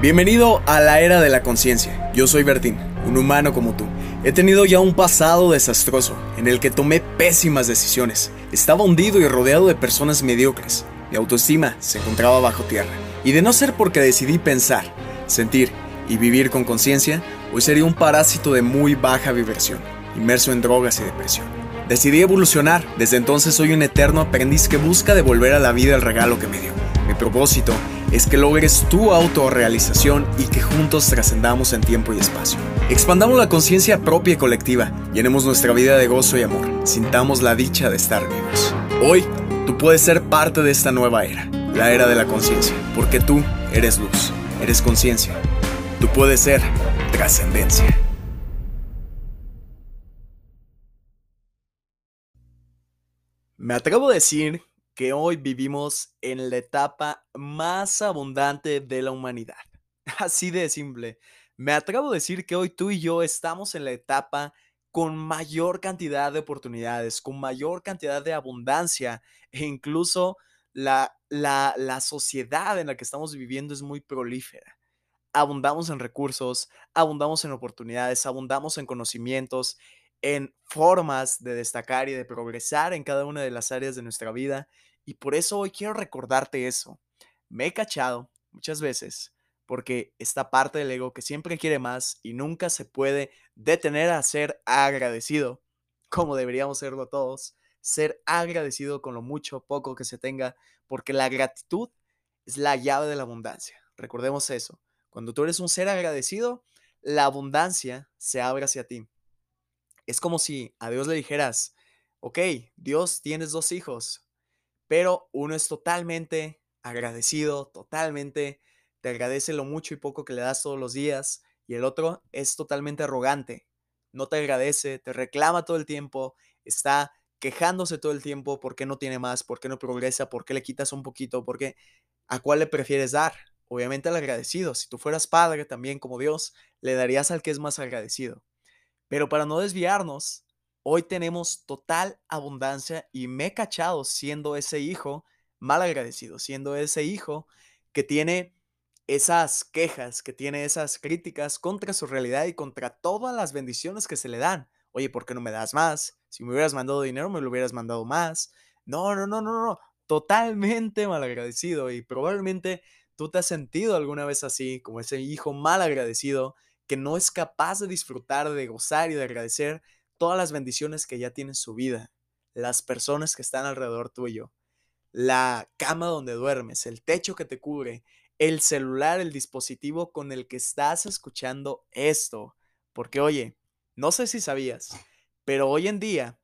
Bienvenido a la era de la conciencia. Yo soy Bertín, un humano como tú. He tenido ya un pasado desastroso en el que tomé pésimas decisiones. Estaba hundido y rodeado de personas mediocres. Mi autoestima se encontraba bajo tierra. Y de no ser porque decidí pensar, sentir y vivir con conciencia, hoy sería un parásito de muy baja vibración, inmerso en drogas y depresión. Decidí evolucionar. Desde entonces soy un eterno aprendiz que busca devolver a la vida el regalo que me dio. Mi propósito es que logres tu autorrealización y que juntos trascendamos en tiempo y espacio. Expandamos la conciencia propia y colectiva, llenemos nuestra vida de gozo y amor, sintamos la dicha de estar vivos. Hoy, tú puedes ser parte de esta nueva era, la era de la conciencia, porque tú eres luz, eres conciencia, tú puedes ser trascendencia. Me atrevo a decir que hoy vivimos en la etapa más abundante de la humanidad. Así de simple. Me atrevo a decir que hoy tú y yo estamos en la etapa con mayor cantidad de oportunidades, con mayor cantidad de abundancia e incluso la, la, la sociedad en la que estamos viviendo es muy prolífera. Abundamos en recursos, abundamos en oportunidades, abundamos en conocimientos, en formas de destacar y de progresar en cada una de las áreas de nuestra vida y por eso hoy quiero recordarte eso. Me he cachado muchas veces porque esta parte del ego que siempre quiere más y nunca se puede detener a ser agradecido, como deberíamos serlo todos, ser agradecido con lo mucho o poco que se tenga, porque la gratitud es la llave de la abundancia. Recordemos eso. Cuando tú eres un ser agradecido, la abundancia se abre hacia ti. Es como si a Dios le dijeras, ok, Dios, tienes dos hijos, pero uno es totalmente agradecido, totalmente te agradece lo mucho y poco que le das todos los días, y el otro es totalmente arrogante, no te agradece, te reclama todo el tiempo, está quejándose todo el tiempo porque no tiene más, porque no progresa, porque le quitas un poquito, porque a cuál le prefieres dar. Obviamente al agradecido. Si tú fueras padre también como Dios, le darías al que es más agradecido. Pero para no desviarnos, Hoy tenemos total abundancia y me he cachado siendo ese hijo mal agradecido, siendo ese hijo que tiene esas quejas, que tiene esas críticas contra su realidad y contra todas las bendiciones que se le dan. Oye, ¿por qué no me das más? Si me hubieras mandado dinero, me lo hubieras mandado más. No, no, no, no, no. Totalmente mal agradecido y probablemente tú te has sentido alguna vez así, como ese hijo mal agradecido que no es capaz de disfrutar, de gozar y de agradecer todas las bendiciones que ya tiene su vida, las personas que están alrededor tuyo, la cama donde duermes, el techo que te cubre, el celular, el dispositivo con el que estás escuchando esto. Porque oye, no sé si sabías, pero hoy en día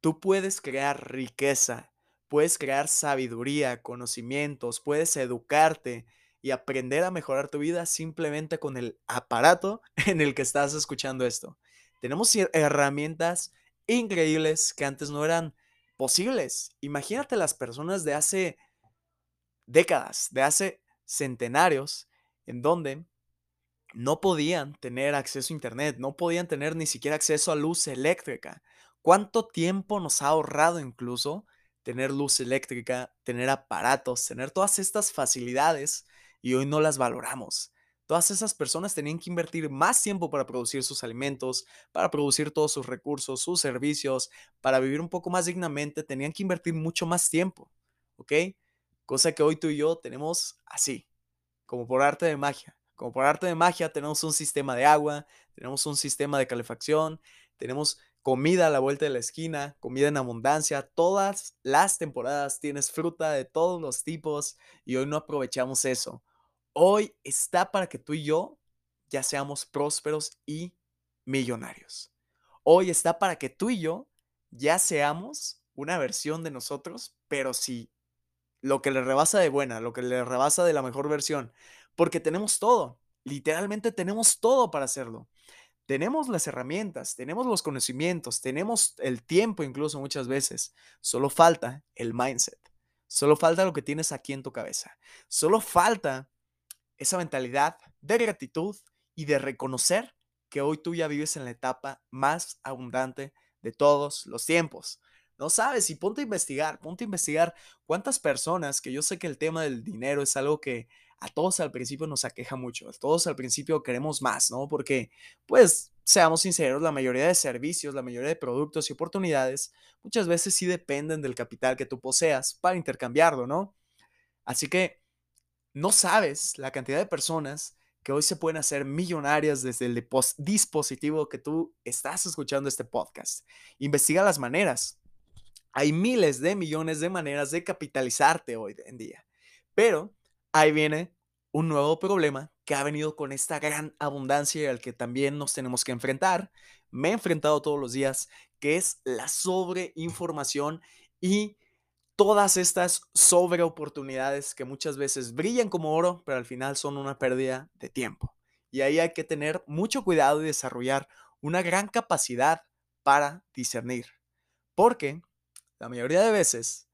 tú puedes crear riqueza, puedes crear sabiduría, conocimientos, puedes educarte y aprender a mejorar tu vida simplemente con el aparato en el que estás escuchando esto. Tenemos herramientas increíbles que antes no eran posibles. Imagínate las personas de hace décadas, de hace centenarios, en donde no podían tener acceso a Internet, no podían tener ni siquiera acceso a luz eléctrica. ¿Cuánto tiempo nos ha ahorrado incluso tener luz eléctrica, tener aparatos, tener todas estas facilidades y hoy no las valoramos? Todas esas personas tenían que invertir más tiempo para producir sus alimentos, para producir todos sus recursos, sus servicios, para vivir un poco más dignamente, tenían que invertir mucho más tiempo, ¿ok? Cosa que hoy tú y yo tenemos así, como por arte de magia. Como por arte de magia tenemos un sistema de agua, tenemos un sistema de calefacción, tenemos comida a la vuelta de la esquina, comida en abundancia, todas las temporadas tienes fruta de todos los tipos y hoy no aprovechamos eso hoy está para que tú y yo ya seamos prósperos y millonarios. Hoy está para que tú y yo ya seamos una versión de nosotros, pero sí lo que le rebasa de buena, lo que le rebasa de la mejor versión, porque tenemos todo, literalmente tenemos todo para hacerlo. Tenemos las herramientas, tenemos los conocimientos, tenemos el tiempo incluso muchas veces. Solo falta el mindset. Solo falta lo que tienes aquí en tu cabeza. Solo falta esa mentalidad de gratitud y de reconocer que hoy tú ya vives en la etapa más abundante de todos los tiempos. No sabes, y ponte a investigar, ponte a investigar cuántas personas, que yo sé que el tema del dinero es algo que a todos al principio nos aqueja mucho, a todos al principio queremos más, ¿no? Porque, pues, seamos sinceros, la mayoría de servicios, la mayoría de productos y oportunidades muchas veces sí dependen del capital que tú poseas para intercambiarlo, ¿no? Así que no sabes la cantidad de personas que hoy se pueden hacer millonarias desde el dispositivo que tú estás escuchando este podcast. Investiga las maneras. Hay miles de millones de maneras de capitalizarte hoy en día. Pero ahí viene un nuevo problema que ha venido con esta gran abundancia y al que también nos tenemos que enfrentar. Me he enfrentado todos los días, que es la sobreinformación y todas estas sobre oportunidades que muchas veces brillan como oro, pero al final son una pérdida de tiempo. Y ahí hay que tener mucho cuidado y desarrollar una gran capacidad para discernir. Porque la mayoría de veces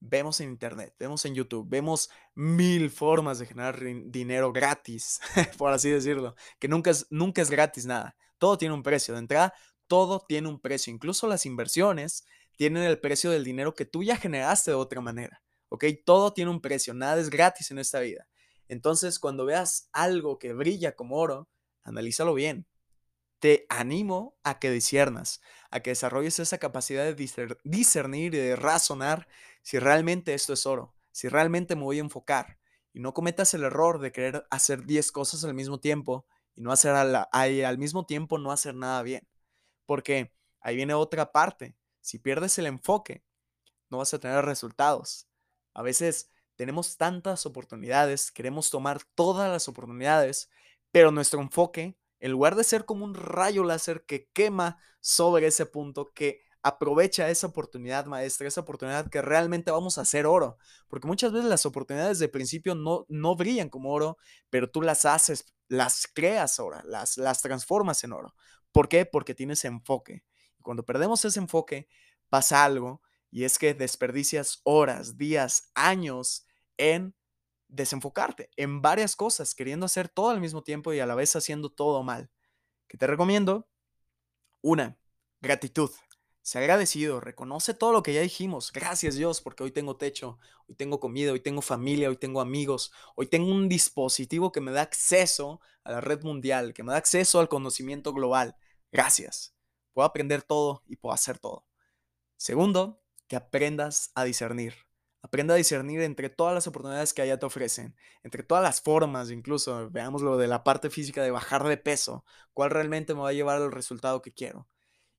vemos en Internet, vemos en YouTube, vemos mil formas de generar dinero gratis, por así decirlo, que nunca es, nunca es gratis nada. Todo tiene un precio. De entrada, todo tiene un precio. Incluso las inversiones tienen el precio del dinero que tú ya generaste de otra manera. ¿Ok? Todo tiene un precio, nada es gratis en esta vida. Entonces, cuando veas algo que brilla como oro, analízalo bien. Te animo a que disiernas, a que desarrolles esa capacidad de discernir y de razonar si realmente esto es oro, si realmente me voy a enfocar y no cometas el error de querer hacer 10 cosas al mismo tiempo y no hacer al mismo tiempo no hacer nada bien. Porque ahí viene otra parte. Si pierdes el enfoque, no vas a tener resultados. A veces tenemos tantas oportunidades, queremos tomar todas las oportunidades, pero nuestro enfoque, en lugar de ser como un rayo láser que quema sobre ese punto, que aprovecha esa oportunidad maestra, esa oportunidad que realmente vamos a hacer oro. Porque muchas veces las oportunidades de principio no, no brillan como oro, pero tú las haces, las creas ahora, las, las transformas en oro. ¿Por qué? Porque tienes enfoque. Cuando perdemos ese enfoque, pasa algo y es que desperdicias horas, días, años en desenfocarte en varias cosas, queriendo hacer todo al mismo tiempo y a la vez haciendo todo mal. ¿Qué te recomiendo? Una, gratitud. Sé agradecido, reconoce todo lo que ya dijimos. Gracias Dios porque hoy tengo techo, hoy tengo comida, hoy tengo familia, hoy tengo amigos, hoy tengo un dispositivo que me da acceso a la red mundial, que me da acceso al conocimiento global. Gracias puedo aprender todo y puedo hacer todo. Segundo, que aprendas a discernir. Aprenda a discernir entre todas las oportunidades que allá te ofrecen, entre todas las formas, incluso veamos lo de la parte física de bajar de peso, cuál realmente me va a llevar al resultado que quiero.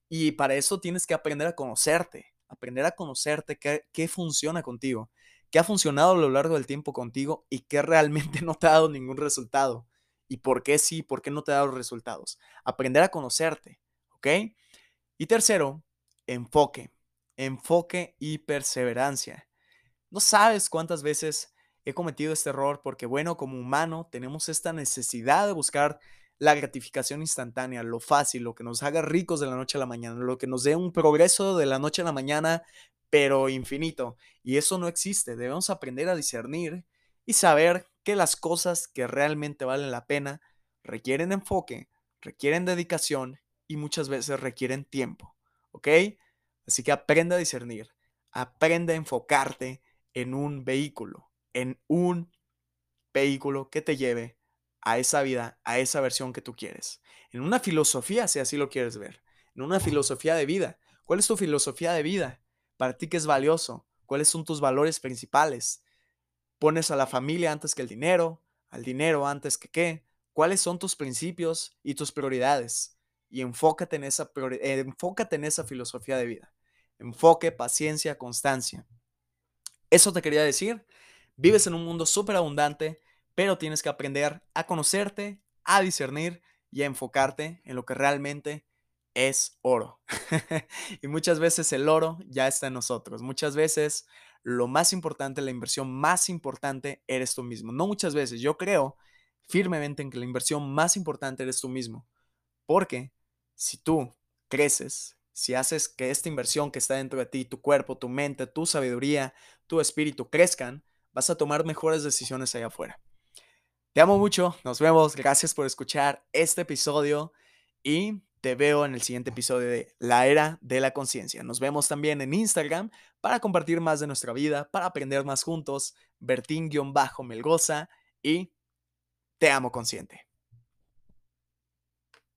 Y para eso tienes que aprender a conocerte, aprender a conocerte qué, qué funciona contigo, qué ha funcionado a lo largo del tiempo contigo y qué realmente no te ha dado ningún resultado. Y por qué sí, por qué no te ha dado resultados. Aprender a conocerte, ¿ok? Y tercero, enfoque. Enfoque y perseverancia. No sabes cuántas veces he cometido este error porque, bueno, como humano tenemos esta necesidad de buscar la gratificación instantánea, lo fácil, lo que nos haga ricos de la noche a la mañana, lo que nos dé un progreso de la noche a la mañana, pero infinito. Y eso no existe. Debemos aprender a discernir y saber que las cosas que realmente valen la pena requieren enfoque, requieren dedicación y muchas veces requieren tiempo, ¿ok? Así que aprende a discernir, aprende a enfocarte en un vehículo, en un vehículo que te lleve a esa vida, a esa versión que tú quieres. En una filosofía, si así lo quieres ver, en una filosofía de vida. ¿Cuál es tu filosofía de vida? Para ti, ¿qué es valioso? ¿Cuáles son tus valores principales? ¿Pones a la familia antes que el dinero? ¿Al dinero antes que qué? ¿Cuáles son tus principios y tus prioridades? Y enfócate en esa, eh, enfócate en esa filosofía de vida. Enfoque, paciencia, constancia. Eso te quería decir. Vives en un mundo súper abundante, pero tienes que aprender a conocerte, a discernir y a enfocarte en lo que realmente es oro. y muchas veces el oro ya está en nosotros. Muchas veces lo más importante, la inversión más importante eres tú mismo. No muchas veces, yo creo firmemente en que la inversión más importante eres tú mismo. Porque si tú creces, si haces que esta inversión que está dentro de ti, tu cuerpo, tu mente, tu sabiduría, tu espíritu crezcan, vas a tomar mejores decisiones allá afuera. Te amo mucho, nos vemos, gracias por escuchar este episodio y te veo en el siguiente episodio de La Era de la Conciencia. Nos vemos también en Instagram para compartir más de nuestra vida, para aprender más juntos, Bertín-Melgoza y te amo consciente.